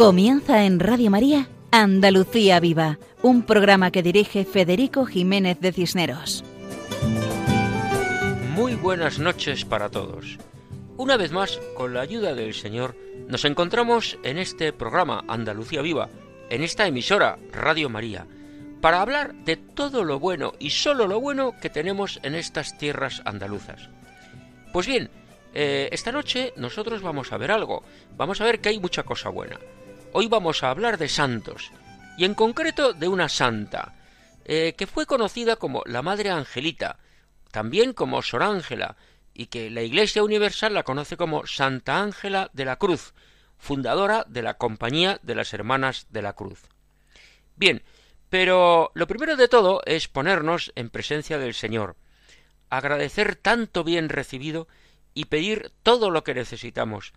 Comienza en Radio María Andalucía Viva, un programa que dirige Federico Jiménez de Cisneros. Muy buenas noches para todos. Una vez más, con la ayuda del Señor, nos encontramos en este programa Andalucía Viva, en esta emisora Radio María, para hablar de todo lo bueno y solo lo bueno que tenemos en estas tierras andaluzas. Pues bien, eh, esta noche nosotros vamos a ver algo, vamos a ver que hay mucha cosa buena. Hoy vamos a hablar de santos, y en concreto de una santa, eh, que fue conocida como la Madre Angelita, también como Sor Ángela, y que la Iglesia Universal la conoce como Santa Ángela de la Cruz, fundadora de la Compañía de las Hermanas de la Cruz. Bien, pero lo primero de todo es ponernos en presencia del Señor, agradecer tanto bien recibido y pedir todo lo que necesitamos.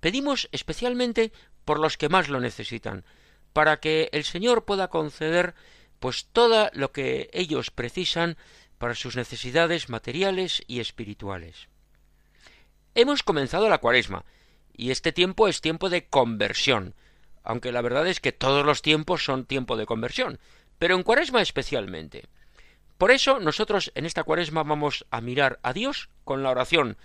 Pedimos especialmente por los que más lo necesitan, para que el Señor pueda conceder pues todo lo que ellos precisan para sus necesidades materiales y espirituales. Hemos comenzado la cuaresma, y este tiempo es tiempo de conversión, aunque la verdad es que todos los tiempos son tiempo de conversión, pero en cuaresma especialmente. Por eso nosotros en esta cuaresma vamos a mirar a Dios con la oración,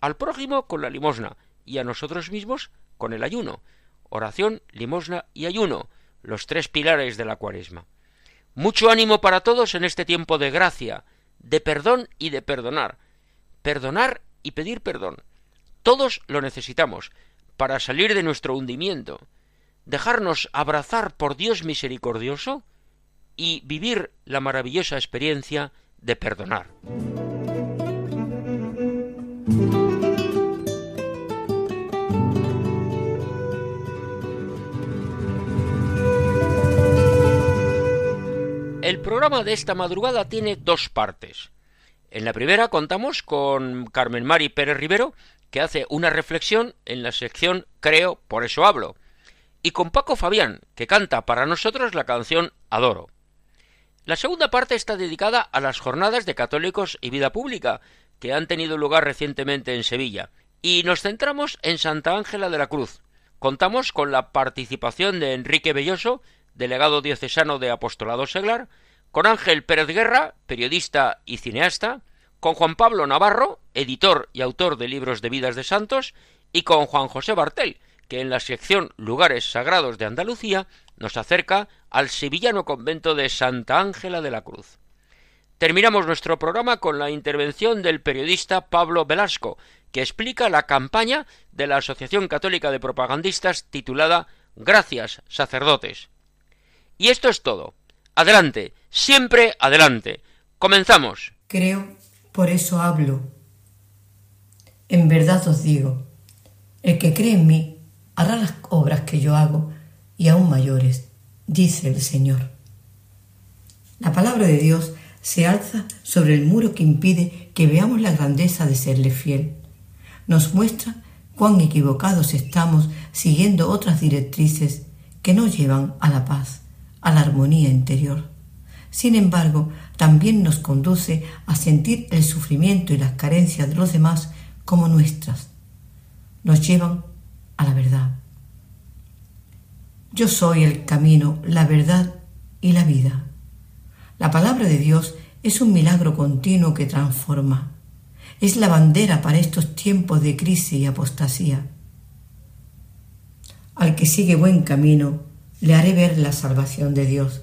al prójimo con la limosna y a nosotros mismos con el ayuno, oración, limosna y ayuno, los tres pilares de la cuaresma. Mucho ánimo para todos en este tiempo de gracia, de perdón y de perdonar. Perdonar y pedir perdón. Todos lo necesitamos para salir de nuestro hundimiento, dejarnos abrazar por Dios misericordioso y vivir la maravillosa experiencia de perdonar. El programa de esta madrugada tiene dos partes. En la primera contamos con Carmen Mari Pérez Rivero, que hace una reflexión en la sección Creo, por eso hablo, y con Paco Fabián, que canta para nosotros la canción Adoro. La segunda parte está dedicada a las jornadas de católicos y vida pública, que han tenido lugar recientemente en Sevilla, y nos centramos en Santa Ángela de la Cruz. Contamos con la participación de Enrique Belloso, delegado diocesano de Apostolado Seglar, con Ángel Pérez Guerra, periodista y cineasta, con Juan Pablo Navarro, editor y autor de libros de vidas de santos, y con Juan José Bartel, que en la sección Lugares Sagrados de Andalucía nos acerca al sevillano convento de Santa Ángela de la Cruz. Terminamos nuestro programa con la intervención del periodista Pablo Velasco, que explica la campaña de la Asociación Católica de Propagandistas titulada Gracias, sacerdotes. Y esto es todo. Adelante, siempre adelante. Comenzamos. Creo, por eso hablo. En verdad os digo, el que cree en mí hará las obras que yo hago y aún mayores, dice el Señor. La palabra de Dios se alza sobre el muro que impide que veamos la grandeza de serle fiel. Nos muestra cuán equivocados estamos siguiendo otras directrices que no llevan a la paz a la armonía interior. Sin embargo, también nos conduce a sentir el sufrimiento y las carencias de los demás como nuestras. Nos llevan a la verdad. Yo soy el camino, la verdad y la vida. La palabra de Dios es un milagro continuo que transforma. Es la bandera para estos tiempos de crisis y apostasía. Al que sigue buen camino, le haré ver la salvación de Dios.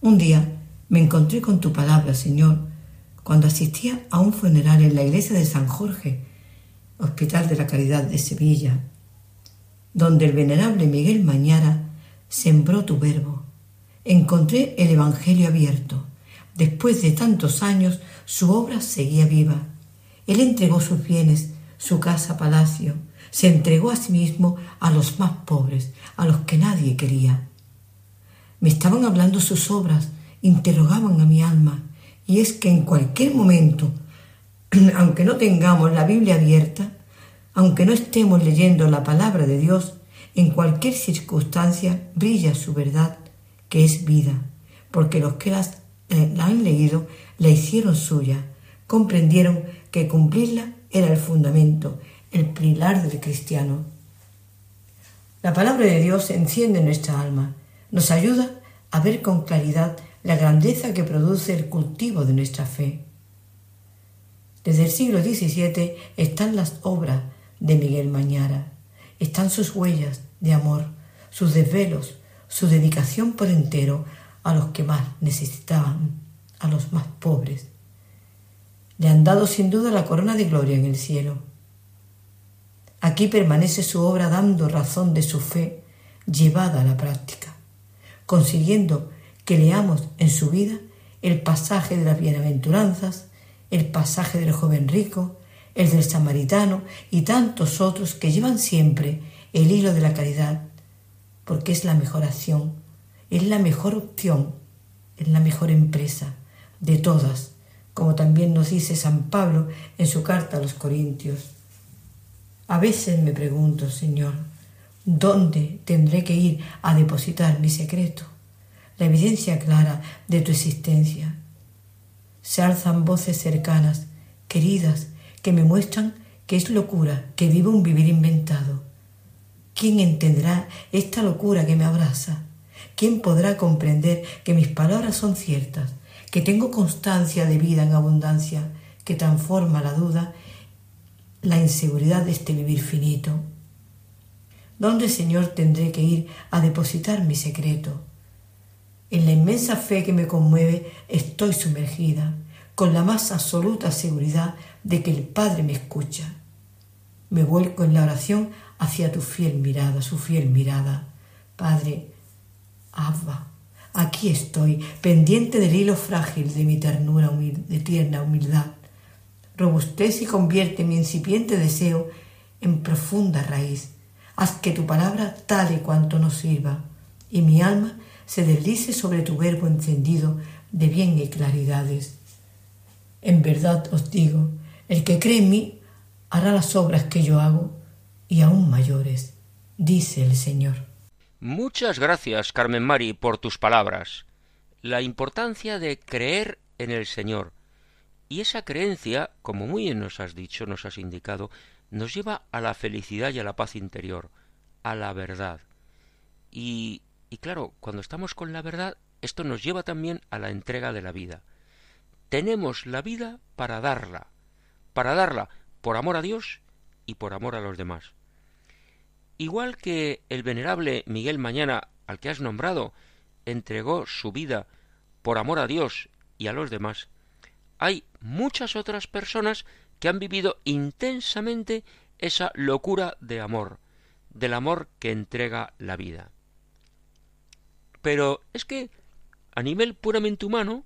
Un día me encontré con tu palabra, Señor, cuando asistía a un funeral en la iglesia de San Jorge, Hospital de la Caridad de Sevilla, donde el venerable Miguel Mañara sembró tu verbo. Encontré el Evangelio abierto. Después de tantos años, su obra seguía viva. Él entregó sus bienes, su casa palacio, se entregó a sí mismo a los más pobres, a los que nadie quería. Me estaban hablando sus obras, interrogaban a mi alma, y es que en cualquier momento, aunque no tengamos la Biblia abierta, aunque no estemos leyendo la palabra de Dios, en cualquier circunstancia brilla su verdad, que es vida, porque los que eh, la han leído la hicieron suya, comprendieron que cumplirla era el fundamento, el pilar del cristiano. La palabra de Dios enciende nuestra alma, nos ayuda a ver con claridad la grandeza que produce el cultivo de nuestra fe. Desde el siglo XVII están las obras de Miguel Mañara, están sus huellas de amor, sus desvelos, su dedicación por entero a los que más necesitaban, a los más pobres. Le han dado sin duda la corona de gloria en el cielo. Aquí permanece su obra dando razón de su fe llevada a la práctica, consiguiendo que leamos en su vida el pasaje de las bienaventuranzas, el pasaje del joven rico, el del samaritano y tantos otros que llevan siempre el hilo de la caridad, porque es la mejor acción, es la mejor opción, es la mejor empresa de todas, como también nos dice San Pablo en su carta a los Corintios. A veces me pregunto, Señor, ¿dónde tendré que ir a depositar mi secreto? La evidencia clara de tu existencia. Se alzan voces cercanas, queridas, que me muestran que es locura, que vivo un vivir inventado. ¿Quién entenderá esta locura que me abraza? ¿Quién podrá comprender que mis palabras son ciertas, que tengo constancia de vida en abundancia, que transforma la duda, la inseguridad de este vivir finito? ¿Dónde, Señor, tendré que ir a depositar mi secreto? En la inmensa fe que me conmueve estoy sumergida, con la más absoluta seguridad de que el Padre me escucha. Me vuelco en la oración hacia tu fiel mirada, su fiel mirada. Padre, Abba, aquí estoy, pendiente del hilo frágil de mi ternura, de tierna humildad. Robustez y convierte mi incipiente deseo en profunda raíz. Haz que tu palabra tale cuanto nos sirva, y mi alma se deslice sobre tu verbo encendido de bien y claridades. En verdad os digo, el que cree en mí hará las obras que yo hago y aún mayores, dice el Señor. Muchas gracias, Carmen Mari, por tus palabras. La importancia de creer en el Señor. Y esa creencia, como muy bien nos has dicho, nos has indicado, nos lleva a la felicidad y a la paz interior, a la verdad. Y, y claro, cuando estamos con la verdad, esto nos lleva también a la entrega de la vida. Tenemos la vida para darla, para darla por amor a Dios y por amor a los demás. Igual que el venerable Miguel Mañana, al que has nombrado, entregó su vida por amor a Dios y a los demás, hay muchas otras personas que han vivido intensamente esa locura de amor, del amor que entrega la vida. Pero es que, a nivel puramente humano,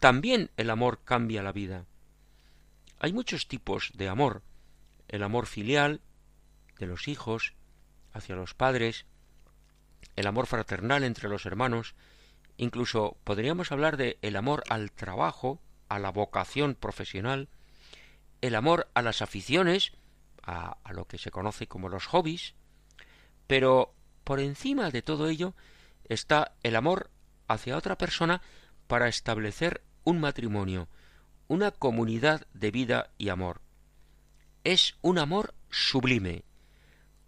también el amor cambia la vida. Hay muchos tipos de amor. El amor filial, de los hijos, hacia los padres, el amor fraternal entre los hermanos, incluso podríamos hablar de el amor al trabajo, a la vocación profesional, el amor a las aficiones, a, a, lo que se conoce como los hobbies, pero por encima de todo ello está el amor hacia otra persona para establecer un matrimonio, una comunidad de vida y amor. Es un amor sublime.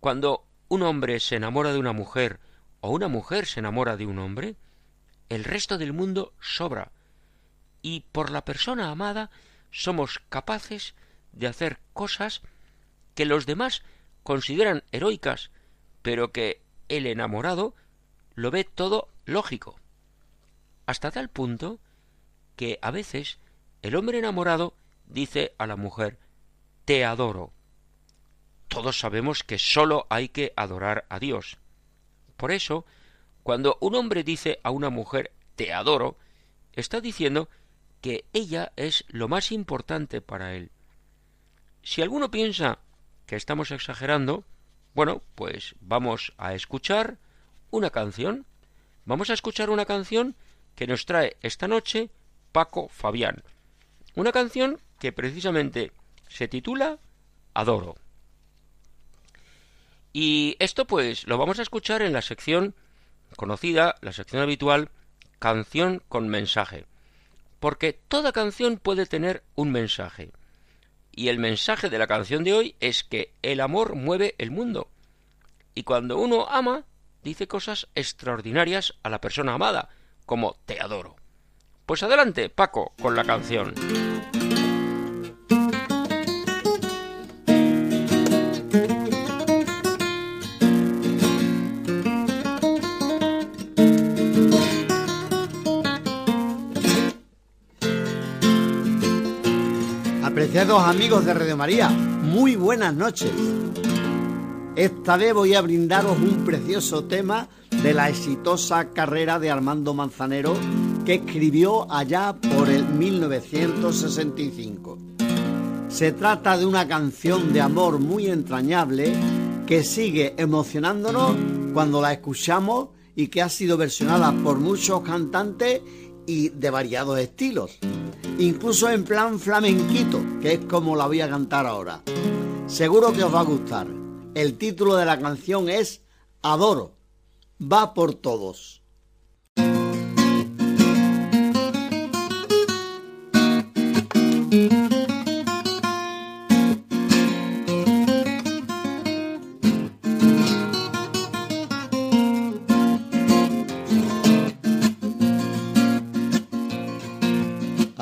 Cuando un hombre se enamora de una mujer o una mujer se enamora de un hombre, el resto del mundo sobra. Y por la persona amada somos capaces de hacer cosas que los demás consideran heroicas, pero que el enamorado lo ve todo lógico. Hasta tal punto que a veces el hombre enamorado dice a la mujer te adoro. Todos sabemos que sólo hay que adorar a Dios. Por eso, cuando un hombre dice a una mujer te adoro, está diciendo que ella es lo más importante para él. Si alguno piensa que estamos exagerando, bueno, pues vamos a escuchar una canción. Vamos a escuchar una canción que nos trae esta noche Paco Fabián. Una canción que precisamente se titula Adoro. Y esto pues lo vamos a escuchar en la sección conocida, la sección habitual, canción con mensaje. Porque toda canción puede tener un mensaje. Y el mensaje de la canción de hoy es que el amor mueve el mundo. Y cuando uno ama, dice cosas extraordinarias a la persona amada, como te adoro. Pues adelante, Paco, con la canción. Apreciados amigos de Radio María, muy buenas noches. Esta vez voy a brindaros un precioso tema de la exitosa carrera de Armando Manzanero que escribió allá por el 1965. Se trata de una canción de amor muy entrañable que sigue emocionándonos cuando la escuchamos y que ha sido versionada por muchos cantantes y de variados estilos, incluso en plan flamenquito, que es como la voy a cantar ahora. Seguro que os va a gustar. El título de la canción es Adoro. Va por todos.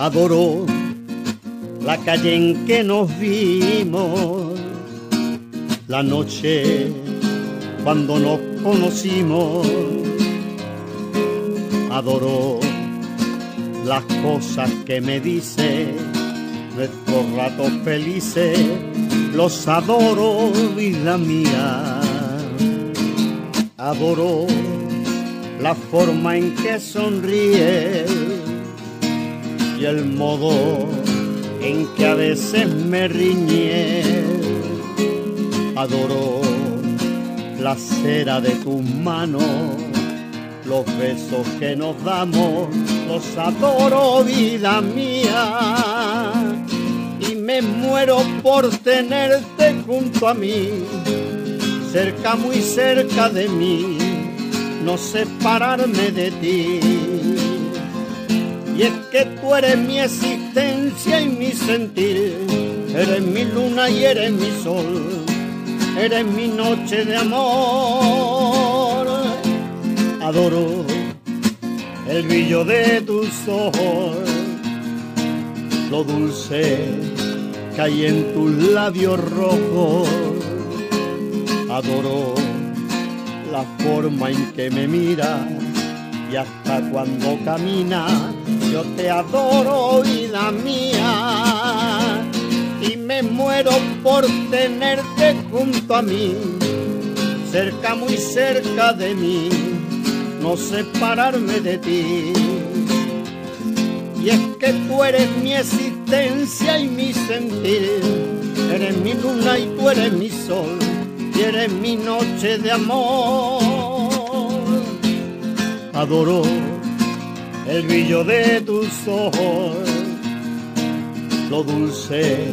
Adoro la calle en que nos vimos la noche cuando nos conocimos. Adoro las cosas que me dice, nuestros ratos felices, los adoro, vida mía. Adoro la forma en que sonríe el modo en que a veces me riñe adoro la cera de tus manos, los besos que nos damos, los adoro, vida mía. Y me muero por tenerte junto a mí, cerca, muy cerca de mí, no separarme de ti. Y es que tú eres mi existencia y mi sentir, eres mi luna y eres mi sol eres mi noche de amor. Adoro el brillo de tus ojos, lo dulce que hay en tus labios rojos. Adoro la forma en que me miras y hasta cuando camina yo te adoro, vida mía y me muero por tenerte junto a mí, cerca, muy cerca de mí, no separarme de ti. Y es que tú eres mi existencia y mi sentir, eres mi luna y tú eres mi sol, y eres mi noche de amor. Adoro el brillo de tus ojos, lo dulce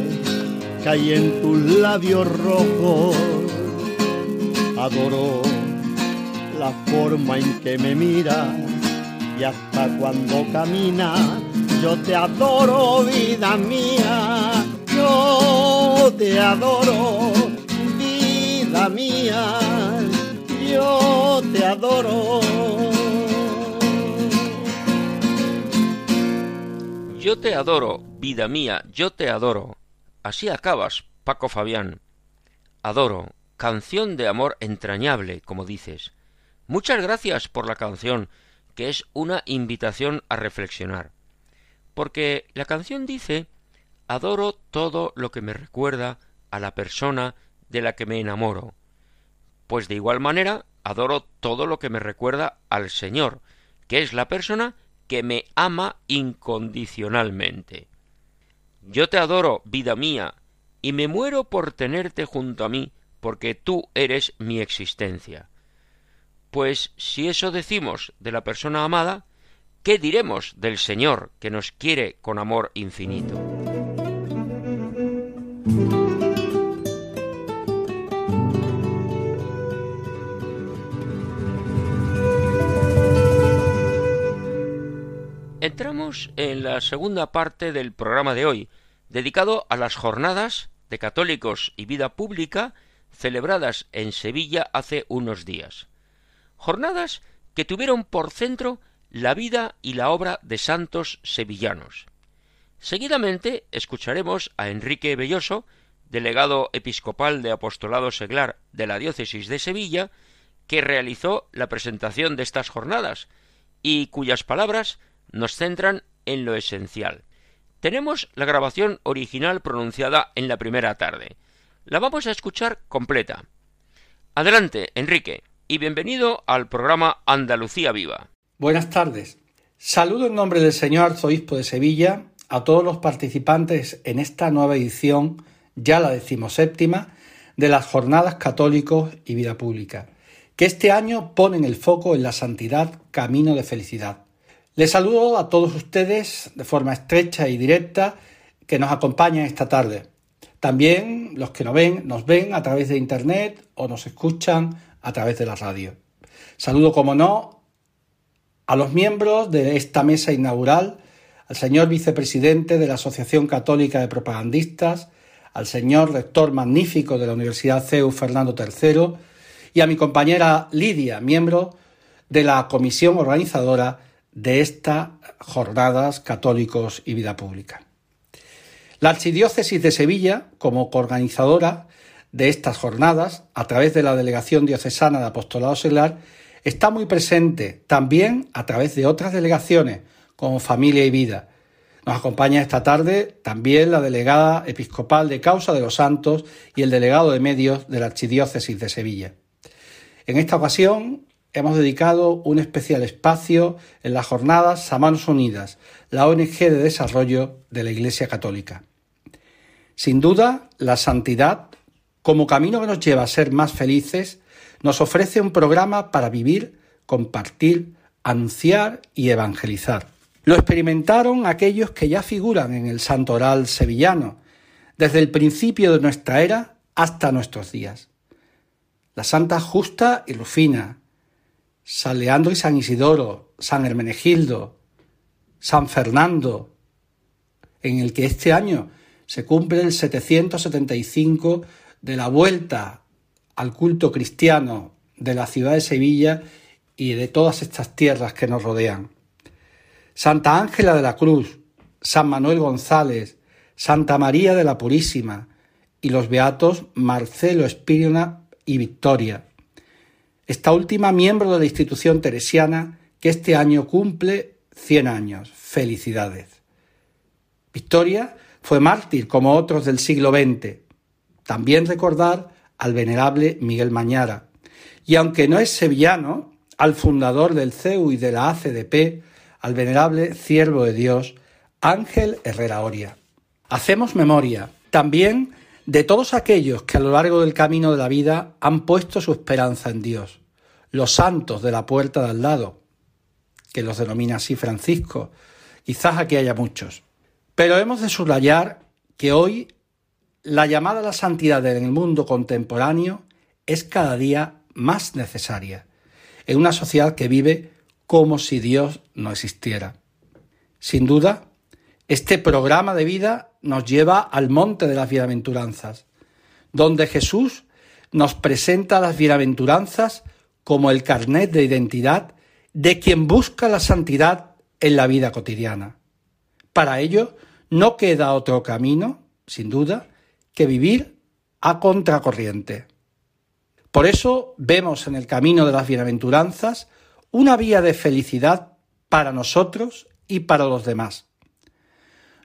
que hay en tus labios rojos. Adoro la forma en que me miras y hasta cuando camina yo te adoro, vida mía. Yo te adoro, vida mía. Yo te adoro. Yo te adoro, vida mía, yo te adoro. Así acabas, Paco Fabián. Adoro, canción de amor entrañable, como dices. Muchas gracias por la canción, que es una invitación a reflexionar. Porque la canción dice Adoro todo lo que me recuerda a la persona de la que me enamoro. Pues de igual manera, adoro todo lo que me recuerda al Señor, que es la persona que me ama incondicionalmente. Yo te adoro, vida mía, y me muero por tenerte junto a mí, porque tú eres mi existencia. Pues si eso decimos de la persona amada, ¿qué diremos del Señor que nos quiere con amor infinito? Entramos en la segunda parte del programa de hoy, dedicado a las jornadas de católicos y vida pública celebradas en Sevilla hace unos días. Jornadas que tuvieron por centro la vida y la obra de santos sevillanos. Seguidamente escucharemos a Enrique Belloso, delegado episcopal de apostolado seglar de la diócesis de Sevilla, que realizó la presentación de estas jornadas y cuyas palabras nos centran en lo esencial. Tenemos la grabación original pronunciada en la primera tarde. La vamos a escuchar completa. Adelante, Enrique, y bienvenido al programa Andalucía Viva. Buenas tardes. Saludo en nombre del señor arzobispo de Sevilla a todos los participantes en esta nueva edición, ya la decimoséptima, de las Jornadas Católicos y Vida Pública, que este año ponen el foco en la santidad camino de felicidad. Les saludo a todos ustedes de forma estrecha y directa que nos acompañan esta tarde. También los que nos ven, nos ven a través de Internet o nos escuchan a través de la radio. Saludo, como no, a los miembros de esta mesa inaugural, al señor vicepresidente de la Asociación Católica de Propagandistas, al señor rector magnífico de la Universidad CEU Fernando III y a mi compañera Lidia, miembro de la comisión organizadora de estas jornadas católicos y vida pública. La Archidiócesis de Sevilla, como coorganizadora de estas jornadas, a través de la Delegación Diocesana de Apostolado Seglar, está muy presente también a través de otras delegaciones, como Familia y Vida. Nos acompaña esta tarde también la delegada episcopal de Causa de los Santos y el delegado de medios de la Archidiócesis de Sevilla. En esta ocasión hemos dedicado un especial espacio en las jornadas a Manos Unidas, la ONG de desarrollo de la Iglesia Católica. Sin duda, la santidad, como camino que nos lleva a ser más felices, nos ofrece un programa para vivir, compartir, anunciar y evangelizar. Lo experimentaron aquellos que ya figuran en el santoral sevillano, desde el principio de nuestra era hasta nuestros días. La Santa Justa y Rufina, San Leandro y San Isidoro, San Hermenegildo, San Fernando, en el que este año se cumple el 775 de la vuelta al culto cristiano de la ciudad de Sevilla y de todas estas tierras que nos rodean. Santa Ángela de la Cruz, San Manuel González, Santa María de la Purísima y los beatos Marcelo Espírona y Victoria. Esta última miembro de la institución teresiana que este año cumple 100 años. Felicidades. Victoria fue mártir como otros del siglo XX. También recordar al venerable Miguel Mañara, y aunque no es sevillano, al fundador del CEU y de la ACDP, al venerable siervo de Dios, Ángel Herrera Oria. Hacemos memoria también de todos aquellos que a lo largo del camino de la vida han puesto su esperanza en Dios, los santos de la puerta de al lado, que los denomina así Francisco, quizás aquí haya muchos. Pero hemos de subrayar que hoy la llamada a la santidad en el mundo contemporáneo es cada día más necesaria en una sociedad que vive como si Dios no existiera. Sin duda, este programa de vida nos lleva al monte de las bienaventuranzas, donde Jesús nos presenta las bienaventuranzas como el carnet de identidad de quien busca la santidad en la vida cotidiana. Para ello, no queda otro camino, sin duda, que vivir a contracorriente. Por eso vemos en el camino de las bienaventuranzas una vía de felicidad para nosotros y para los demás.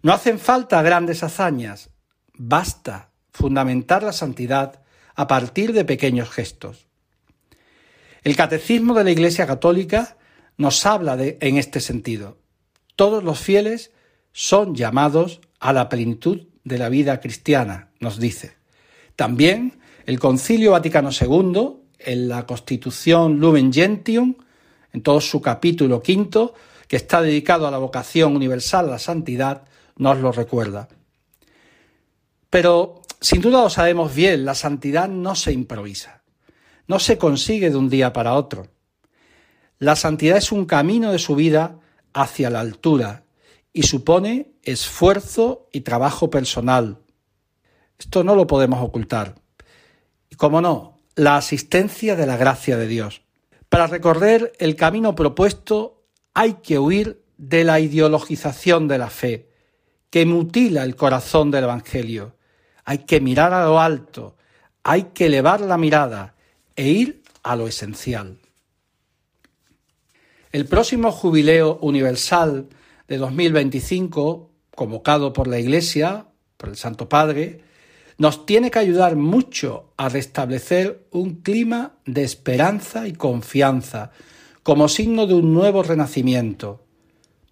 No hacen falta grandes hazañas, basta fundamentar la santidad a partir de pequeños gestos. El catecismo de la Iglesia Católica nos habla de, en este sentido. Todos los fieles son llamados a la plenitud de la vida cristiana, nos dice. También el Concilio Vaticano II, en la Constitución Lumen Gentium, en todo su capítulo quinto, que está dedicado a la vocación universal a la santidad, nos lo recuerda. Pero, sin duda lo sabemos bien, la santidad no se improvisa, no se consigue de un día para otro. La santidad es un camino de subida hacia la altura y supone esfuerzo y trabajo personal. Esto no lo podemos ocultar. Y como no, la asistencia de la gracia de Dios. Para recorrer el camino propuesto hay que huir de la ideologización de la fe, que mutila el corazón del Evangelio. Hay que mirar a lo alto, hay que elevar la mirada e ir a lo esencial. El próximo jubileo universal de 2025, convocado por la Iglesia, por el Santo Padre, nos tiene que ayudar mucho a restablecer un clima de esperanza y confianza como signo de un nuevo renacimiento.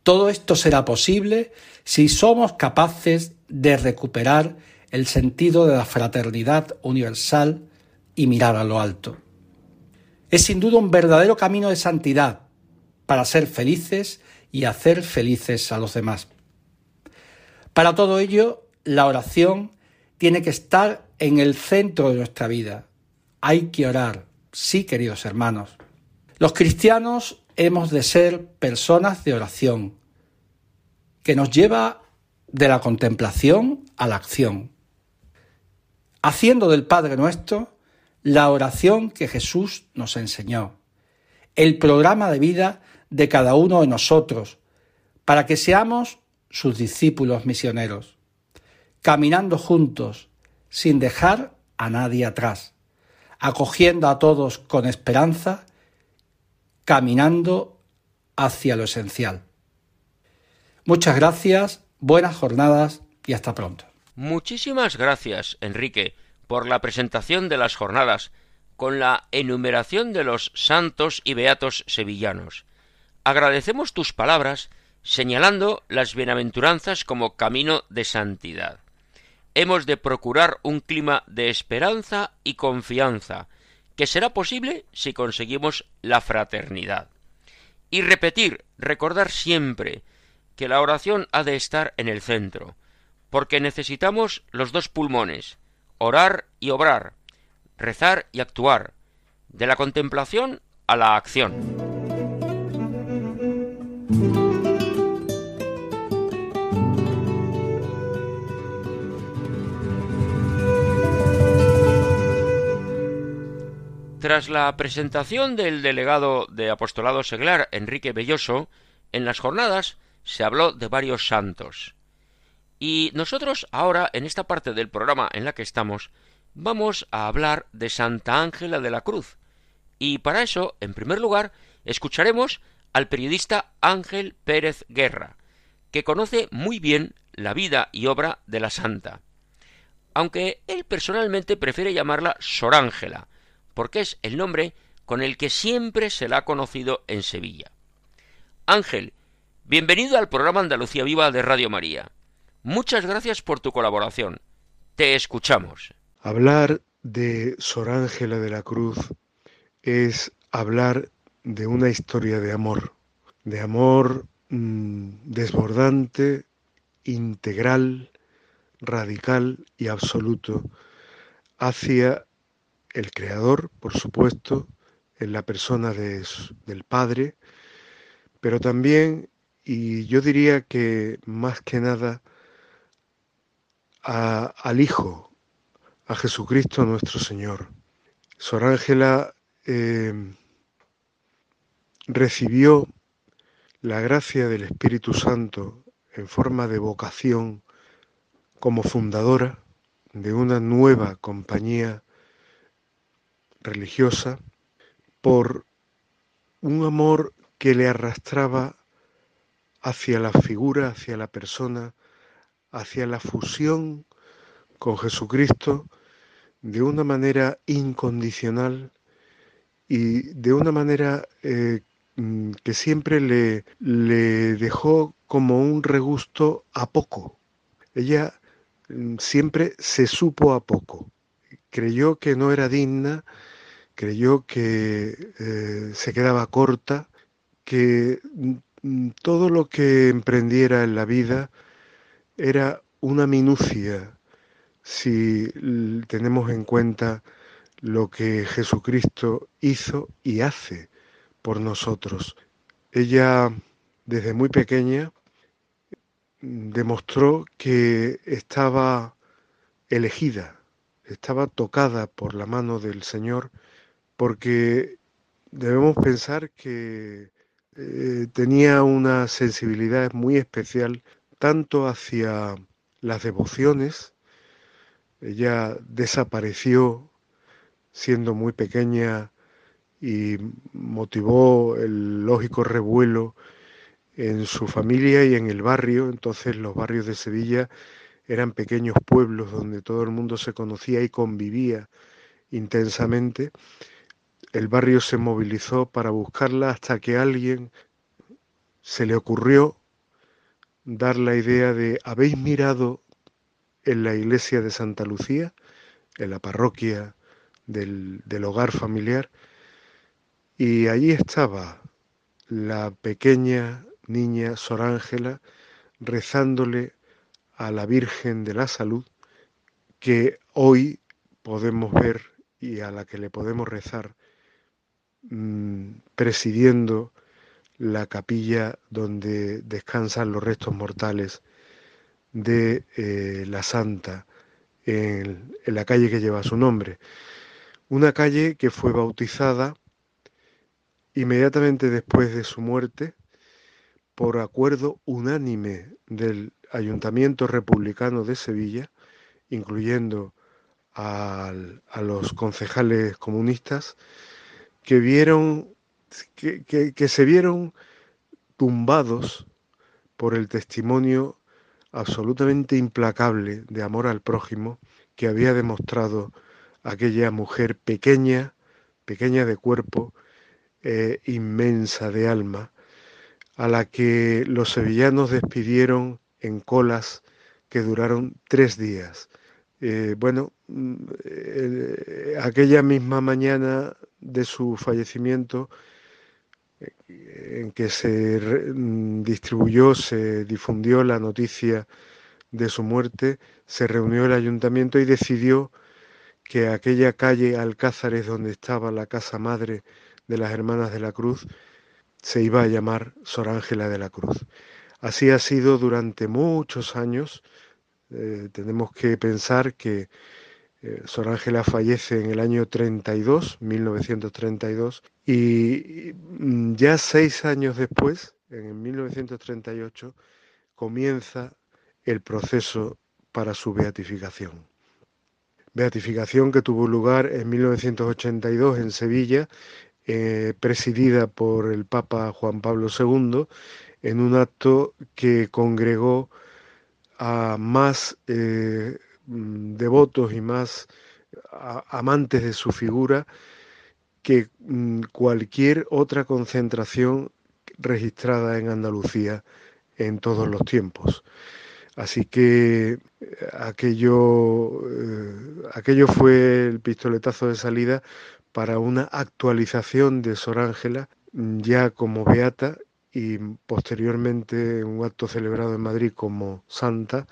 Todo esto será posible si somos capaces de recuperar el sentido de la fraternidad universal y mirar a lo alto. Es sin duda un verdadero camino de santidad para ser felices y hacer felices a los demás. Para todo ello, la oración tiene que estar en el centro de nuestra vida. Hay que orar, sí, queridos hermanos. Los cristianos hemos de ser personas de oración, que nos lleva de la contemplación a la acción, haciendo del Padre nuestro la oración que Jesús nos enseñó, el programa de vida de cada uno de nosotros, para que seamos sus discípulos misioneros caminando juntos, sin dejar a nadie atrás, acogiendo a todos con esperanza, caminando hacia lo esencial. Muchas gracias, buenas jornadas y hasta pronto. Muchísimas gracias, Enrique, por la presentación de las jornadas con la enumeración de los santos y beatos sevillanos. Agradecemos tus palabras señalando las bienaventuranzas como camino de santidad hemos de procurar un clima de esperanza y confianza, que será posible si conseguimos la fraternidad. Y repetir, recordar siempre que la oración ha de estar en el centro, porque necesitamos los dos pulmones, orar y obrar, rezar y actuar, de la contemplación a la acción. Tras la presentación del delegado de apostolado seglar Enrique Belloso, en las jornadas se habló de varios santos. Y nosotros ahora, en esta parte del programa en la que estamos, vamos a hablar de Santa Ángela de la Cruz. Y para eso, en primer lugar, escucharemos al periodista Ángel Pérez Guerra, que conoce muy bien la vida y obra de la santa. Aunque él personalmente prefiere llamarla Sor Ángela, porque es el nombre con el que siempre se la ha conocido en Sevilla. Ángel, bienvenido al programa Andalucía Viva de Radio María. Muchas gracias por tu colaboración. Te escuchamos. Hablar de Sor Ángela de la Cruz es hablar de una historia de amor, de amor mm, desbordante, integral, radical y absoluto hacia el Creador, por supuesto, en la persona del Padre, pero también, y yo diría que más que nada, al Hijo, a Jesucristo nuestro Señor. Sor Ángela eh, recibió la gracia del Espíritu Santo en forma de vocación como fundadora de una nueva compañía religiosa por un amor que le arrastraba hacia la figura, hacia la persona, hacia la fusión con Jesucristo de una manera incondicional y de una manera eh, mm, que siempre le, dejó como un regusto a poco. Ella mm, siempre se supo a poco. Creyó que no era digna creyó que eh, se quedaba corta, que mm, todo lo que emprendiera en la vida era una minucia si tenemos en cuenta lo que Jesucristo hizo y hace por nosotros. Ella desde muy pequeña demostró que estaba elegida, estaba tocada por la mano del Señor, porque debemos pensar que eh, tenía una sensibilidad muy especial tanto hacia las devociones, ella desapareció siendo muy pequeña y motivó el lógico revuelo en su familia y en el barrio. Entonces los barrios de Sevilla eran pequeños pueblos donde todo el mundo se conocía y convivía intensamente. El barrio se movilizó para buscarla hasta que a alguien se le ocurrió dar la idea de, ¿habéis mirado en la iglesia de Santa Lucía, en la parroquia del, del hogar familiar? Y allí estaba la pequeña niña Sor Ángela rezándole a la Virgen de la Salud que hoy podemos ver y a la que le podemos rezar mmm, presidiendo la capilla donde descansan los restos mortales de eh, la Santa en, la calle que lleva su nombre. Una calle que fue bautizada inmediatamente después de su muerte por acuerdo unánime del Ayuntamiento Republicano de Sevilla, incluyendo a los concejales comunistas, que vieron que, que, se vieron tumbados por el testimonio absolutamente implacable de amor al prójimo que había demostrado aquella mujer pequeña, pequeña de cuerpo, eh, inmensa de alma, a la que los sevillanos despidieron en colas que duraron tres días. Eh, bueno, eh, aquella misma mañana de su fallecimiento, en que se mm, distribuyó, se difundió la noticia de su muerte, se reunió el ayuntamiento y decidió que aquella calle Alcázares donde estaba la casa madre de las Hermanas de la Cruz se iba a llamar Sor Ángela de la Cruz. Así ha sido durante muchos años. Eh, tenemos que pensar que eh, Sor Ángela fallece en el año 32, 1932, y mm, ya seis años después, en 1938, comienza el proceso para su beatificación. Beatificación que tuvo lugar en 1982 en Sevilla eh, presidida por el Papa Juan Pablo II, en un acto que congregó a más eh, mm, devotos y más amantes de su figura que mm, cualquier otra concentración registrada en Andalucía en todos los tiempos. Así que eh, aquello, aquello fue el pistoletazo de salida para una actualización de Sor Ángela ya como beata y posteriormente un acto celebrado en Madrid como santa,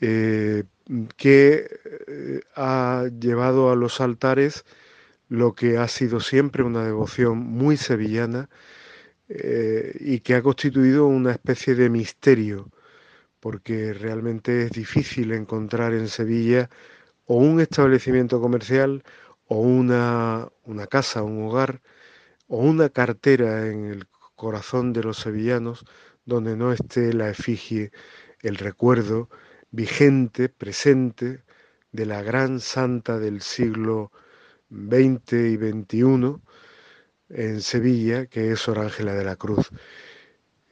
eh, que eh, ha llevado a los altares lo que ha sido siempre una devoción muy sevillana eh, y que ha constituido una especie de misterio, porque realmente es difícil encontrar en Sevilla o un establecimiento comercial o una, una casa, un hogar, o una cartera en el corazón de los sevillanos donde no esté la efigie, el recuerdo vigente, presente, de la gran santa del siglo XX y XXI en Sevilla, que es Sor Ángela de la Cruz.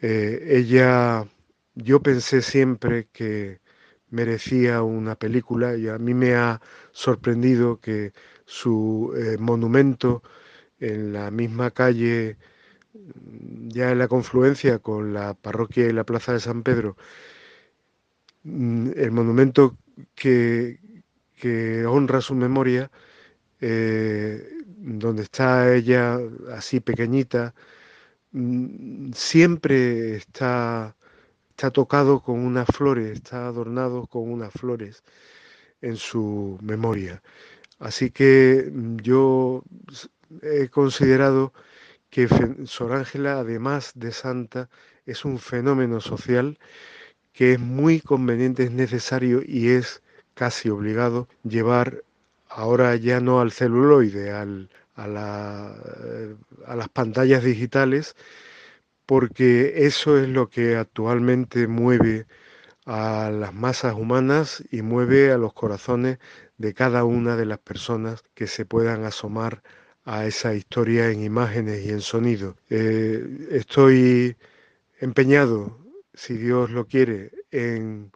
Eh, ella, yo pensé siempre que merecía una película y a mí me ha sorprendido que su eh, monumento en la misma calle, ya en la confluencia con la parroquia y la plaza de San Pedro, mm, el monumento que, honra su memoria, eh, donde está ella así pequeñita, mm, siempre está, está tocado con unas flores, está adornado con unas flores en su memoria. Así que mm, yo he considerado que Sor Ángela, además de santa, es un fenómeno social que es muy conveniente, es necesario y es casi obligado llevar ahora ya no al celuloide, al, a, la, a las pantallas digitales, porque eso es lo que actualmente mueve a las masas humanas y mueve a los corazones de cada una de las personas que se puedan asomar a esa historia en imágenes y en sonido. Eh, estoy empeñado, si Dios lo quiere, en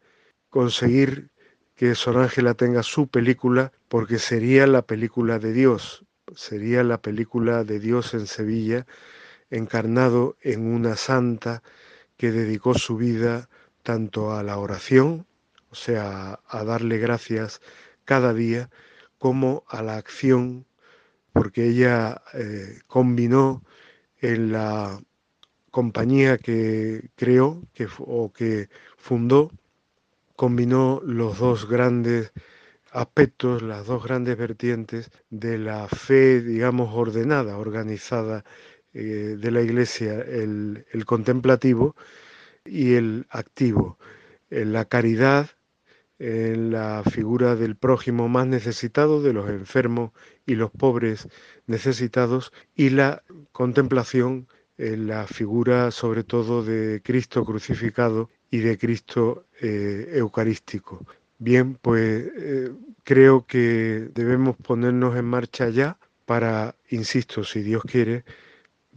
conseguir que Sor Ángela tenga su película, porque sería la película de Dios, sería la película de Dios en Sevilla, encarnado en una santa que dedicó su vida tanto a la oración, o sea, a darle gracias cada día, como a la acción, porque ella eh, combinó en la compañía que creó que, o que fundó, combinó los dos grandes aspectos, las dos grandes vertientes de la fe, digamos, ordenada, organizada eh, de la Iglesia, el, contemplativo y el activo, en la caridad, en la figura del prójimo más necesitado, de los enfermos y los pobres necesitados, y la contemplación en la figura sobre todo de Cristo crucificado y de Cristo eh, eucarístico. Bien, pues eh, creo que debemos ponernos en marcha ya para, insisto, si Dios quiere,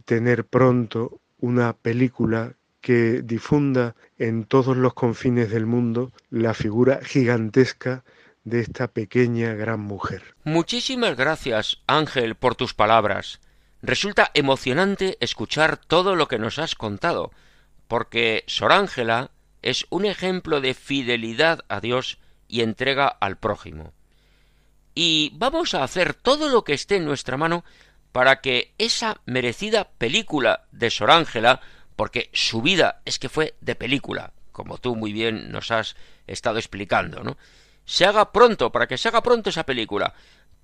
tener pronto una película que difunda en todos los confines del mundo la figura gigantesca de esta pequeña gran mujer. Muchísimas gracias, Ángel, por tus palabras. Resulta emocionante escuchar todo lo que nos has contado, porque Sor Ángela es un ejemplo de fidelidad a Dios y entrega al prójimo. Y vamos a hacer todo lo que esté en nuestra mano para que esa merecida película de Sor Ángela, porque su vida es que fue de película, como tú muy bien nos has estado explicando, ¿no? Se haga pronto, para que se haga pronto esa película,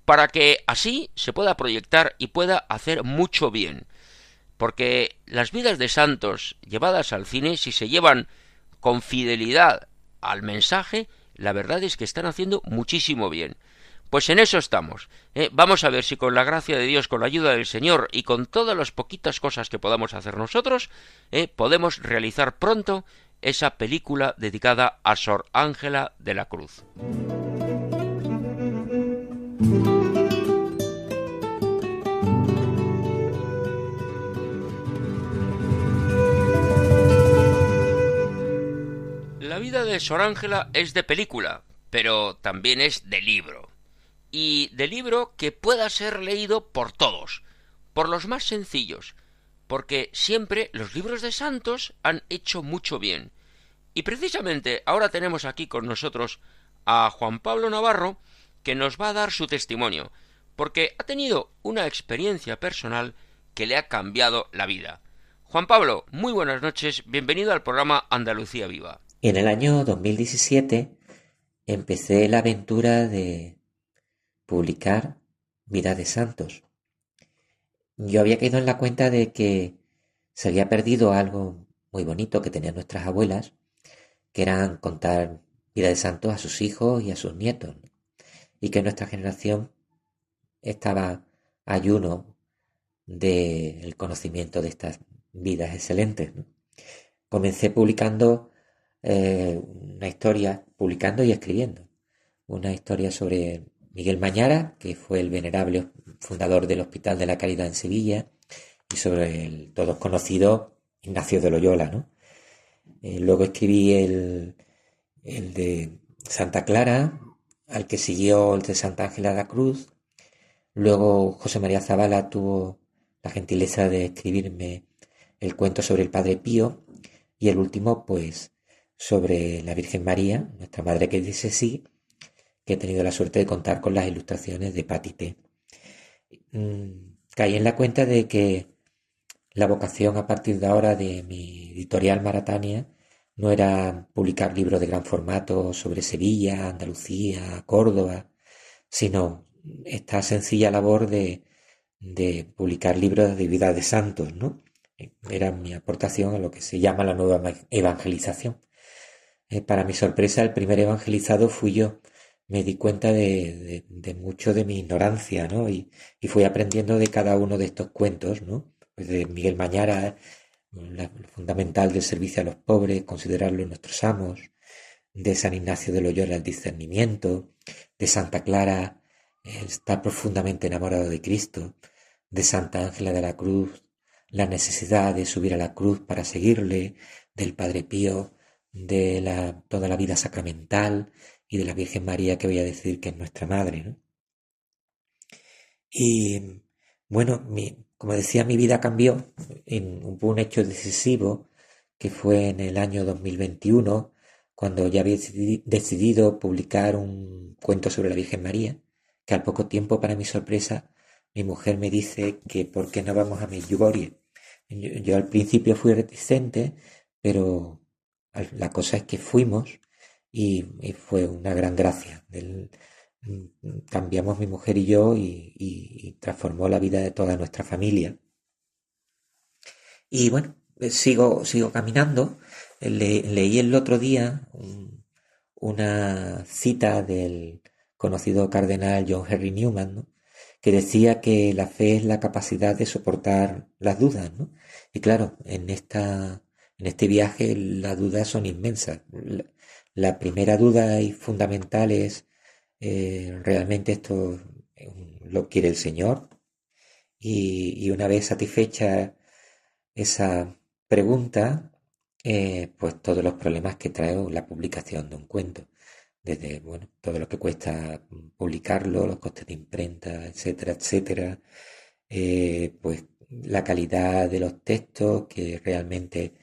para que así se pueda proyectar y pueda hacer mucho bien. Porque las vidas de santos llevadas al cine, si se llevan con fidelidad al mensaje, la verdad es que están haciendo muchísimo bien. Pues en eso estamos. ¿eh? Vamos a ver si con la gracia de Dios, con la ayuda del Señor y con todas las poquitas cosas que podamos hacer nosotros, ¿eh? podemos realizar pronto esa película dedicada a Sor Ángela de la Cruz. La vida de Sor Ángela es de película, pero también es de libro. Y de libro que pueda ser leído por todos, por los más sencillos, porque siempre los libros de santos han hecho mucho bien. Y precisamente ahora tenemos aquí con nosotros a Juan Pablo Navarro, que nos va a dar su testimonio, porque ha tenido una experiencia personal que le ha cambiado la vida. Juan Pablo, muy buenas noches, bienvenido al programa Andalucía Viva. En el año 2017 empecé la aventura de publicar Vida de Santos. Yo había caído en la cuenta de que se había perdido algo muy bonito que tenían nuestras abuelas, que eran contar vida de santos a sus hijos y a sus nietos, y que nuestra generación estaba ayuno del conocimiento de estas vidas excelentes. Comencé publicando eh, una historia, publicando y escribiendo. Una historia sobre Miguel Mañara, que fue el venerable fundador del Hospital de la Caridad en Sevilla, y sobre el todos conocido Ignacio de Loyola. ¿no? Eh, luego escribí el, el de Santa Clara, al que siguió el de Santa Ángela de la Cruz. Luego José María Zavala tuvo la gentileza de escribirme el cuento sobre el Padre Pío y el último, pues, sobre la Virgen María, nuestra Madre que dice sí, que he tenido la suerte de contar con las ilustraciones de Patite. Mm, caí en la cuenta de que la vocación a partir de ahora de mi editorial Maratania no era publicar libros de gran formato sobre Sevilla, Andalucía, Córdoba, sino esta sencilla labor de, de publicar libros de vida de santos, ¿no? Era mi aportación a lo que se llama la nueva evangelización. Eh, para mi sorpresa, el primer evangelizado fui yo. Me di cuenta de, mucho de mi ignorancia, ¿no? Y, fui aprendiendo de cada uno de estos cuentos, ¿no? Pues de Miguel Mañara, lo fundamental del servicio a los pobres, considerarlos nuestros amos, de San Ignacio de Loyola el discernimiento, de Santa Clara estar profundamente enamorado de Cristo, de Santa Ángela de la Cruz, la necesidad de subir a la cruz para seguirle, del Padre Pío, de la, toda la vida sacramental y de la Virgen María que voy a decir que es nuestra madre. Y bueno, como decía, mi vida cambió. En, un hecho decisivo que fue en el año 2021, cuando ya había decidido publicar un cuento sobre la Virgen María, que al poco tiempo, para mi sorpresa, mi mujer me dice que por qué no vamos a Medjugorje. Yo, yo al principio fui reticente, pero la cosa es que fuimos y, fue una gran gracia. cambiamos mi mujer y yo y, transformó la vida de toda nuestra familia. Y bueno, eh, sigo, sigo caminando. leí el otro día una cita del conocido cardenal John Henry Newman, que decía que la fe es la capacidad de soportar las dudas. Y claro, en esta en este viaje las dudas son inmensas. La, primera duda y fundamental es, eh, ¿realmente esto lo quiere el Señor? Y, una vez satisfecha esa pregunta, eh, pues todos los problemas que trae la publicación de un cuento, desde bueno, todo lo que cuesta publicarlo, los costes de imprenta, etcétera, etcétera, eh, pues la calidad de los textos que realmente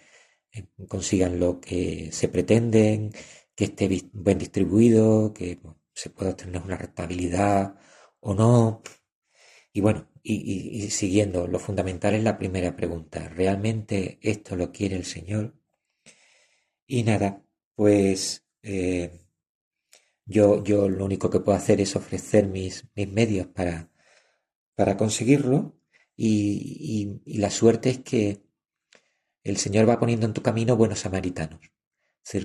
consigan lo que se pretenden, que esté bien distribuido, que se pueda obtener una rentabilidad o no. Y bueno, y, siguiendo, lo fundamental es la primera pregunta. ¿Realmente esto lo quiere el Señor? Y nada, pues eh, yo, yo lo único que puedo hacer es ofrecer mis, mis medios para, para conseguirlo y, y la suerte es que el Señor va poniendo en tu camino buenos samaritanos.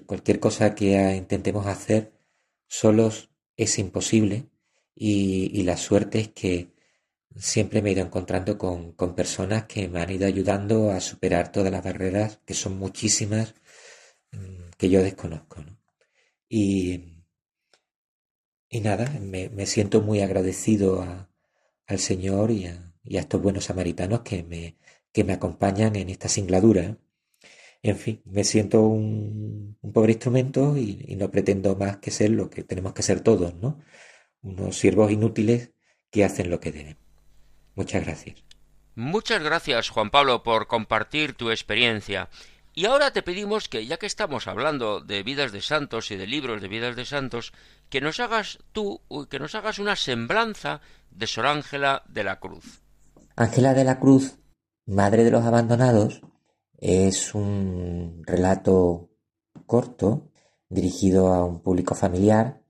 Cualquier cosa que intentemos hacer solos es imposible y, la suerte es que siempre me he ido encontrando con, personas que me han ido ayudando a superar todas las barreras, que son muchísimas, mm, que yo desconozco. Y, y nada, me, siento muy agradecido al Señor y a, y a estos buenos samaritanos que me, que me acompañan en esta singladura. En fin, me siento un, pobre instrumento y, no pretendo más que ser lo que tenemos que ser todos, ¿no? Unos siervos inútiles que hacen lo que deben. Muchas gracias. Muchas gracias, Juan Pablo, por compartir tu experiencia. Y ahora te pedimos que, ya que estamos hablando de vidas de santos y de libros de vidas de santos, que nos hagas tú, que nos hagas una semblanza de Sor Ángela de la Cruz. Ángela de la Cruz Madre de los Abandonados es un relato corto dirigido a un público familiar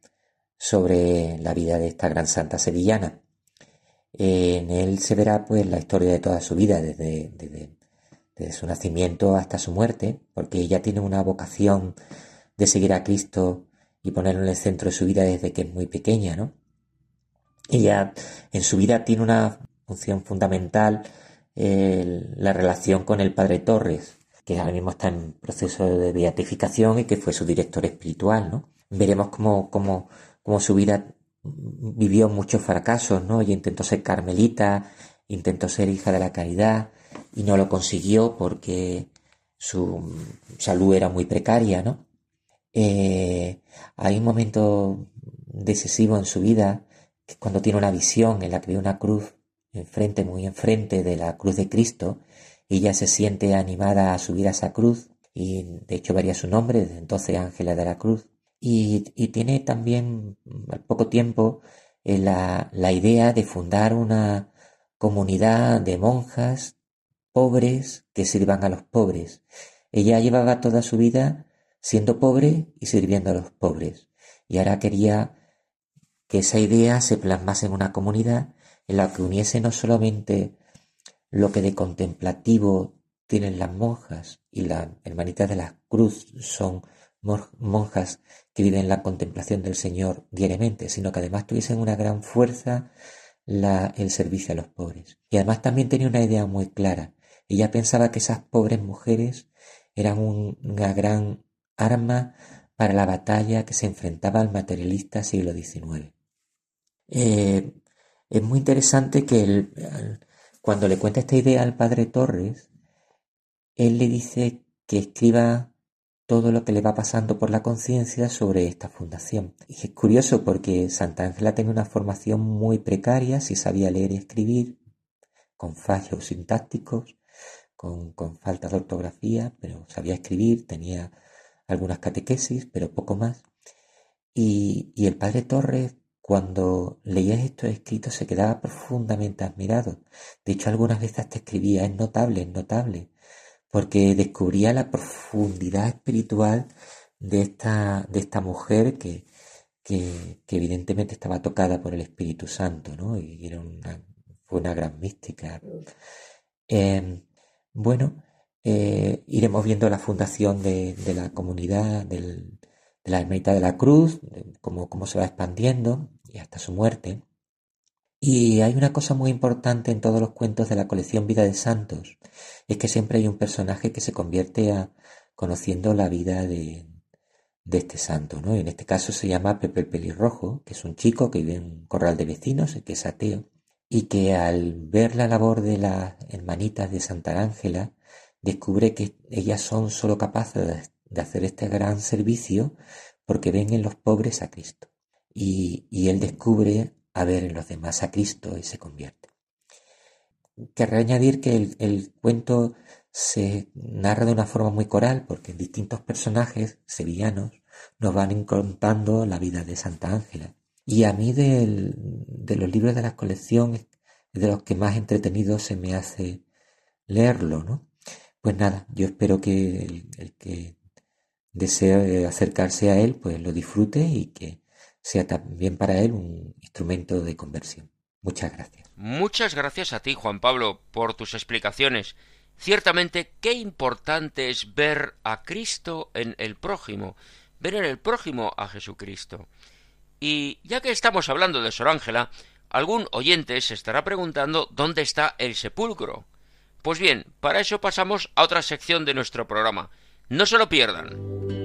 sobre la vida de esta gran santa sevillana. En él se verá pues la historia de toda su vida, desde, desde, su nacimiento hasta su muerte, porque ella tiene una vocación de seguir a Cristo y ponerlo en el centro de su vida desde que es muy pequeña, ¿no? Ella en su vida tiene una función fundamental la relación con el padre Torres, que ahora mismo está en proceso de beatificación y que fue su director espiritual, ¿no? Veremos cómo, cómo, cómo su vida vivió muchos fracasos, ¿no? Ella intentó ser carmelita, intentó ser hija de la caridad y no lo consiguió porque su salud era muy precaria, ¿no? Eh, hay un momento decisivo en su vida que cuando tiene una visión en la que ve una cruz enfrente, muy enfrente de la cruz de Cristo, ella se siente animada a subir a esa cruz y de hecho varía su nombre, desde entonces Ángela de la Cruz. Y, tiene también al poco tiempo eh, la, la idea de fundar una comunidad de monjas pobres que sirvan a los pobres. Ella llevaba toda su vida siendo pobre y sirviendo a los pobres. Y ahora quería que esa idea se plasmase en una comunidad en la que uniese no solamente lo que de contemplativo tienen las monjas y las hermanitas de la cruz son monjas que viven en la contemplación del Señor diariamente, sino que además tuviesen una gran fuerza el servicio a los pobres. Y además también tenía una idea muy clara. Ella pensaba que esas pobres mujeres eran una gran arma para la batalla que se enfrentaba al materialista siglo XIX. Eh, es muy interesante que cuando le cuenta esta idea al padre Torres, él le dice que escriba todo lo que le va pasando por la conciencia sobre esta fundación. Y es curioso porque Santa Ángela tenía una formación muy precaria, si sabía leer y escribir, con fallos sintácticos, con, con falta de ortografía, pero sabía escribir, tenía algunas catequesis, pero poco más. Y, y el padre Torres, cuando leía estos escritos, se quedaba profundamente admirado. De hecho, algunas veces te escribía, es notable, es notable porque descubría la profundidad espiritual de esta, de esta mujer que, que, evidentemente estaba tocada por el Espíritu Santo, ¿no? Y era una, fue una gran mística. Em, bueno, eh, iremos viendo la fundación de, la comunidad de la Ermita de la Cruz, cómo, cómo se va expandiendo y hasta su muerte. Y hay una cosa muy importante en todos los cuentos de la colección Vida de Santos, es que siempre hay un personaje que se convierte a conociendo la vida de, de este santo, ¿no? En este caso se llama Pepe el Pelirrojo, que es un chico que vive en un corral de vecinos, que es ateo, y que al ver la labor de las hermanitas de Santa Ángela, descubre que ellas son solo capaces de hacer este gran servicio porque ven en los pobres a Cristo. Y, él descubre a ver en los demás a Cristo y se convierte. Querré añadir que el, cuento se narra de una forma muy coral porque distintos personajes sevillanos nos van contando la vida de Santa Ángela. Y a mí de los libros de la colección es de los que más entretenido se me hace leerlo, ¿no? Pues nada, yo espero que el, el que desee acercarse a él, pues lo disfrute y que sea también para él un instrumento de conversión. Muchas gracias. Muchas gracias a ti, Juan Pablo, por tus explicaciones. Ciertamente, qué importante es ver a Cristo en el prójimo, ver en el prójimo a Jesucristo. Y ya que estamos hablando de Sor Ángela, algún oyente se estará preguntando dónde está el sepulcro. Pues bien, para eso pasamos a otra sección de nuestro programa. No se lo pierdan.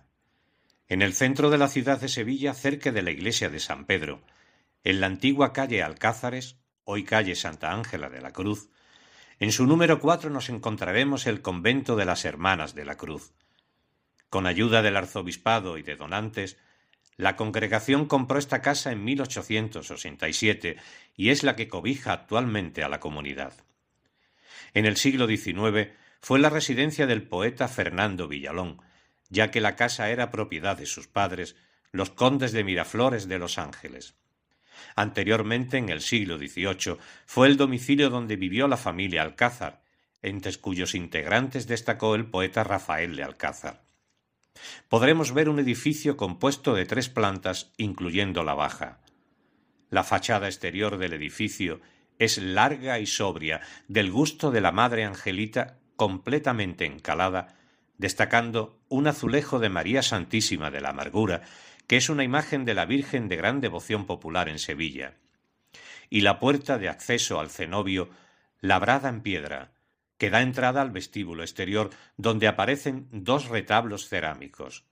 En el centro de la ciudad de Sevilla, cerca de la iglesia de San Pedro, en la antigua calle Alcázares, hoy calle Santa Ángela de la Cruz, en su número cuatro nos encontraremos el convento de las Hermanas de la Cruz. Con ayuda del arzobispado y de donantes, la congregación compró esta casa en 1867 y es la que cobija actualmente a la comunidad. En el siglo XIX fue la residencia del poeta Fernando Villalón, ya que la casa era propiedad de sus padres, los condes de Miraflores de Los Ángeles. Anteriormente, en el siglo XVIII, fue el domicilio donde vivió la familia Alcázar, entre cuyos integrantes destacó el poeta Rafael de Alcázar. Podremos ver un edificio compuesto de tres plantas, incluyendo la baja. La fachada exterior del edificio es larga y sobria, del gusto de la Madre Angelita, completamente encalada, destacando un azulejo de María Santísima de la Amargura, que es una imagen de la Virgen de gran devoción popular en Sevilla, y la puerta de acceso al cenobio, labrada en piedra, que da entrada al vestíbulo exterior, donde aparecen dos retablos cerámicos,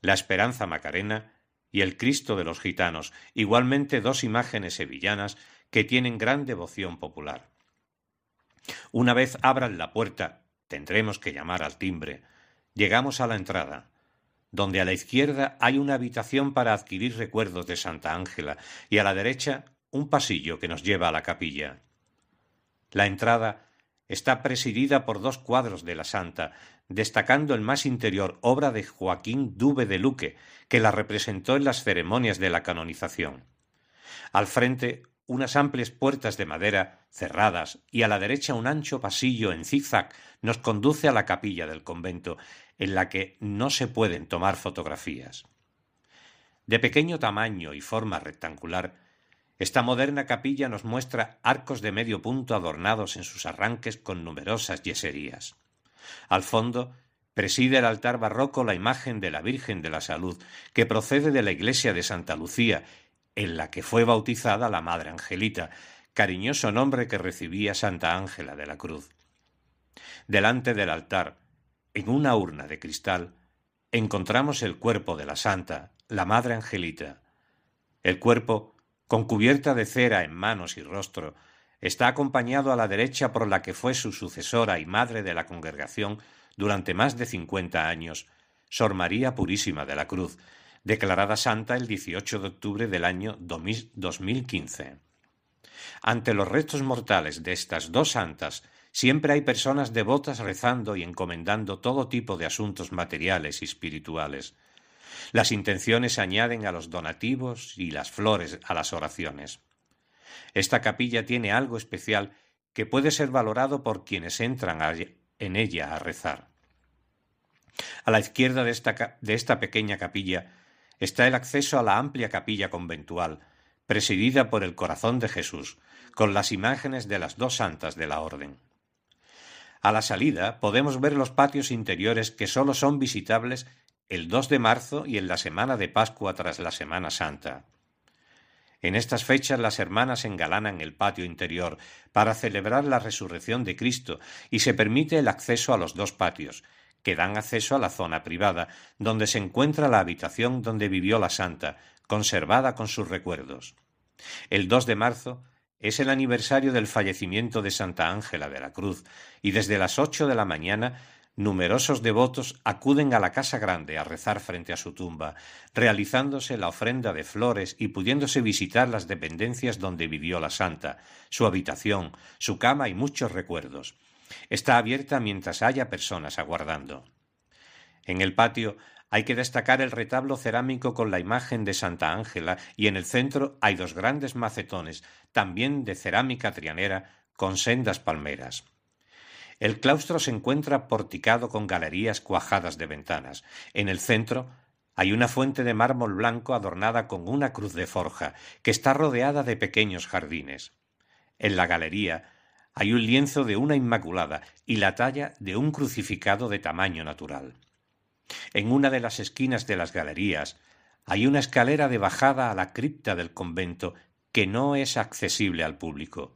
la Esperanza Macarena y el Cristo de los Gitanos, igualmente dos imágenes sevillanas que tienen gran devoción popular. Una vez abran la puerta, tendremos que llamar al timbre. Llegamos a la entrada, donde a la izquierda hay una habitación para adquirir recuerdos de Santa Ángela y a la derecha un pasillo que nos lleva a la capilla. La entrada está presidida por dos cuadros de la Santa, destacando el más interior obra de Joaquín Dube de Luque, que la representó en las ceremonias de la canonización. Al frente, unas amplias puertas de madera cerradas y a la derecha un ancho pasillo en zigzag nos conduce a la capilla del convento, en la que no se pueden tomar fotografías. De pequeño tamaño y forma rectangular, esta moderna capilla nos muestra arcos de medio punto adornados en sus arranques con numerosas yeserías. Al fondo preside el altar barroco la imagen de la Virgen de la Salud, que procede de la iglesia de Santa Lucía, en la que fue bautizada la Madre Angelita, cariñoso nombre que recibía Santa Ángela de la Cruz. Delante del altar, en una urna de cristal, encontramos el cuerpo de la Santa, la Madre Angelita. El cuerpo con cubierta de cera en manos y rostro, está acompañado a la derecha por la que fue su sucesora y madre de la congregación durante más de cincuenta años, Sor María Purísima de la Cruz, declarada santa el 18 de octubre del año 2015. Ante los restos mortales de estas dos santas, siempre hay personas devotas rezando y encomendando todo tipo de asuntos materiales y espirituales. Las intenciones añaden a los donativos y las flores a las oraciones. Esta capilla tiene algo especial que puede ser valorado por quienes entran en ella a rezar. A la izquierda de esta pequeña capilla está el acceso a la amplia capilla conventual, presidida por el corazón de Jesús, con las imágenes de las dos santas de la Orden. A la salida podemos ver los patios interiores que sólo son visitables el 2 de marzo y en la semana de Pascua tras la Semana Santa. En estas fechas las hermanas engalanan el patio interior para celebrar la resurrección de Cristo y se permite el acceso a los dos patios, que dan acceso a la zona privada, donde se encuentra la habitación donde vivió la santa, conservada con sus recuerdos. El 2 de marzo es el aniversario del fallecimiento de Santa Ángela de la Cruz, y desde las ocho de la mañana numerosos devotos acuden a la casa grande a rezar frente a su tumba, realizándose la ofrenda de flores y pudiéndose visitar las dependencias donde vivió la santa, su habitación, su cama y muchos recuerdos. Está abierta mientras haya personas aguardando. En el patio hay que destacar el retablo cerámico con la imagen de Santa Ángela y en el centro hay dos grandes macetones, también de cerámica trianera, con sendas palmeras. El claustro se encuentra porticado con galerías cuajadas de ventanas. En el centro hay una fuente de mármol blanco adornada con una cruz de forja, que está rodeada de pequeños jardines. En la galería hay un lienzo de una Inmaculada y la talla de un crucificado de tamaño natural. En una de las esquinas de las galerías hay una escalera de bajada a la cripta del convento que no es accesible al público.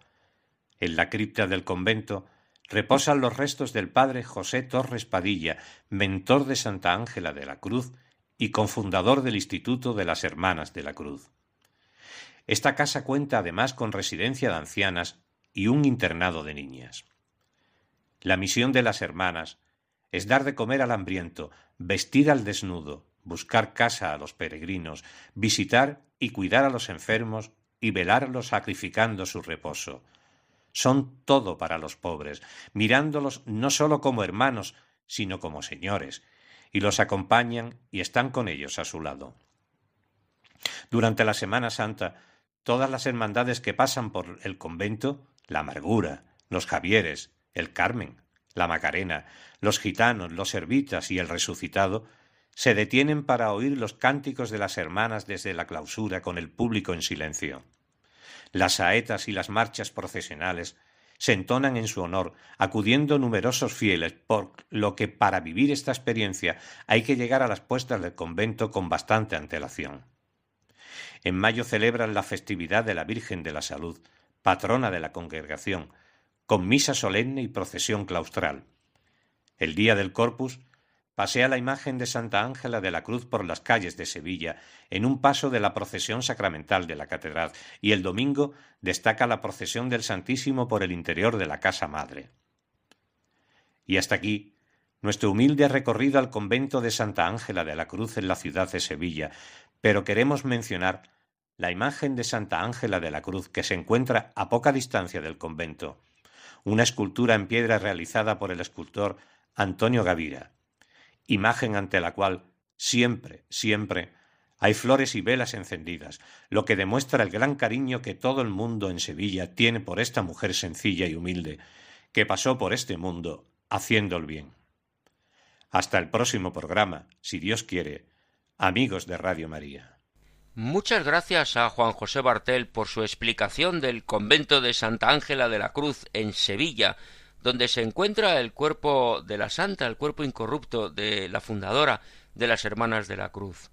En la cripta del convento reposan los restos del padre José Torres Padilla, mentor de Santa Ángela de la Cruz y cofundador del Instituto de las Hermanas de la Cruz. Esta casa cuenta además con residencia de ancianas y un internado de niñas. La misión de las hermanas es dar de comer al hambriento, vestir al desnudo, buscar casa a los peregrinos, visitar y cuidar a los enfermos y velarlos sacrificando su reposo, son todo para los pobres, mirándolos no sólo como hermanos, sino como señores, y los acompañan y están con ellos a su lado. Durante la Semana Santa, todas las hermandades que pasan por el convento, la Amargura, los Javieres, el Carmen, la Macarena, los gitanos, los servitas y el resucitado, se detienen para oír los cánticos de las hermanas desde la clausura con el público en silencio. Las saetas y las marchas procesionales se entonan en su honor, acudiendo numerosos fieles, por lo que para vivir esta experiencia hay que llegar a las puestas del convento con bastante antelación. En mayo celebran la festividad de la Virgen de la Salud, patrona de la congregación, con misa solemne y procesión claustral. El día del Corpus pasea la imagen de Santa Ángela de la Cruz por las calles de Sevilla en un paso de la procesión sacramental de la catedral y el domingo destaca la procesión del Santísimo por el interior de la Casa Madre. Y hasta aquí nuestro humilde recorrido al convento de Santa Ángela de la Cruz en la ciudad de Sevilla, pero queremos mencionar la imagen de Santa Ángela de la Cruz que se encuentra a poca distancia del convento, una escultura en piedra realizada por el escultor Antonio Gavira, imagen ante la cual siempre, siempre hay flores y velas encendidas, lo que demuestra el gran cariño que todo el mundo en Sevilla tiene por esta mujer sencilla y humilde, que pasó por este mundo haciendo el bien. Hasta el próximo programa, si Dios quiere, amigos de Radio María. Muchas gracias a Juan José Bartel por su explicación del convento de Santa Ángela de la Cruz en Sevilla, donde se encuentra el cuerpo de la santa, el cuerpo incorrupto de la fundadora de las Hermanas de la Cruz.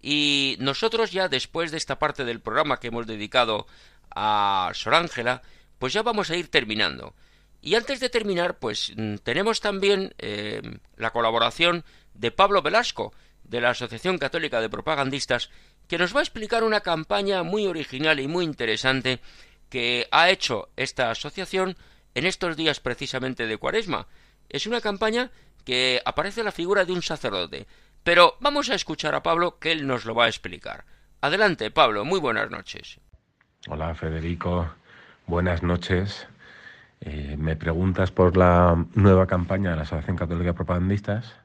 Y nosotros ya después de esta parte del programa que hemos dedicado a Sor Ángela, pues ya vamos a ir terminando. Y antes de terminar, pues mm, tenemos también eh, la colaboración de Pablo Velasco, de la Asociación Católica de Propagandistas, que nos va a explicar una campaña muy original y muy interesante que ha hecho esta asociación en estos días precisamente de Cuaresma. Es una campaña que aparece la figura de un sacerdote. Pero vamos a escuchar a Pablo que él nos lo va a explicar. Adelante, Pablo, muy buenas noches. Hola, Federico. Buenas noches. Eh, me preguntas por la nueva campaña de la Asociación Católica Propagandistas.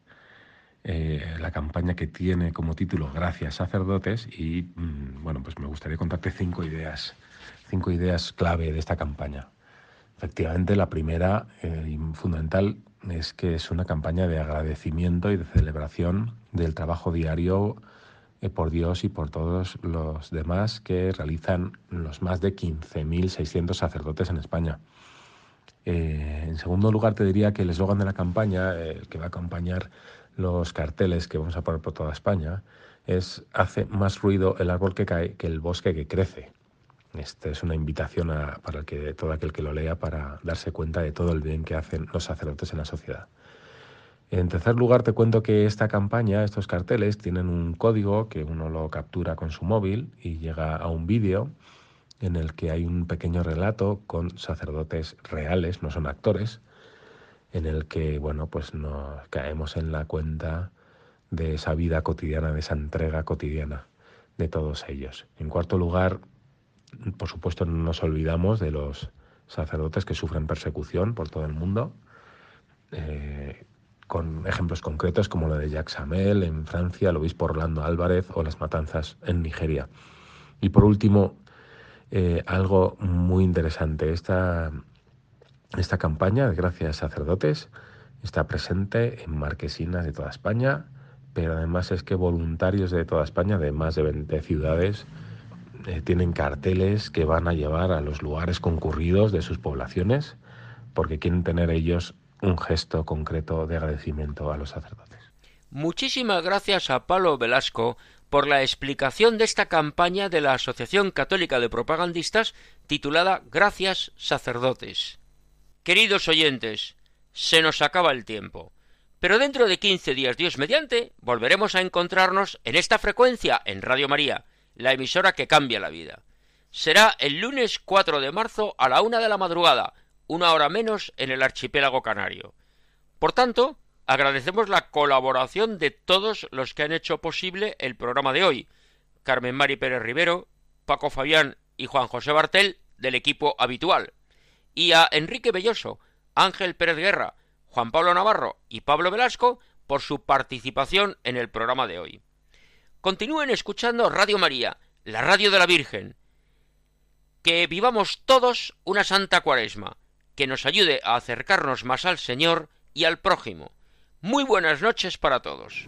Eh, la campaña que tiene como título Gracias sacerdotes y mm, bueno, pues me gustaría contarte cinco ideas, cinco ideas clave de esta campaña. Efectivamente, la primera eh, y fundamental es que es una campaña de agradecimiento y de celebración del trabajo diario eh, por Dios y por todos los demás que realizan los más de 15.600 sacerdotes en España. en segundo lugar, te diría que el eslogan de la campaña, el que va a acompañar los carteles que vamos a poner por toda España es hace más ruido el árbol que cae que el bosque que crece. Esta es una invitación para que, todo aquel que lo lea para darse cuenta de todo el bien que hacen los sacerdotes en la sociedad. En tercer lugar, te cuento que esta campaña, estos carteles, tienen un código que uno lo captura con su móvil y llega a un vídeo en el que hay un pequeño relato con sacerdotes reales, no son actores, en el que, bueno, pues nos caemos en la cuenta de esa vida cotidiana, de esa entrega cotidiana de todos ellos. En cuarto lugar, por supuesto, no nos olvidamos de los sacerdotes que sufren persecución por todo el mundo, eh, con ejemplos concretos como lo de Jacques Samel en Francia, el obispo Orlando Álvarez o las matanzas en Nigeria. Y por último, eh, algo muy interesante, esta esta campaña de Gracias Sacerdotes está presente en marquesinas de toda España, pero además es que voluntarios de toda España, de más de 20 ciudades, eh, tienen carteles que van a llevar a los lugares concurridos de sus poblaciones porque quieren tener ellos un gesto concreto de agradecimiento a los sacerdotes. Muchísimas gracias a Pablo Velasco por la explicación de esta campaña de la Asociación Católica de Propagandistas titulada Gracias Sacerdotes. Queridos oyentes, se nos acaba el tiempo. Pero dentro de quince días, Dios mediante, volveremos a encontrarnos en esta frecuencia en Radio María, la emisora que cambia la vida. Será el lunes 4 de marzo a la una de la madrugada, una hora menos en el archipiélago canario. Por tanto, agradecemos la colaboración de todos los que han hecho posible el programa de hoy. Carmen Mari Pérez Rivero, Paco Fabián y Juan José Bartel del equipo habitual y a Enrique Belloso, Ángel Pérez Guerra, Juan Pablo Navarro y Pablo Velasco por su participación en el programa de hoy. Continúen escuchando Radio María, la radio de la Virgen. Que vivamos todos una santa cuaresma, que nos ayude a acercarnos más al Señor y al prójimo. Muy buenas noches para todos.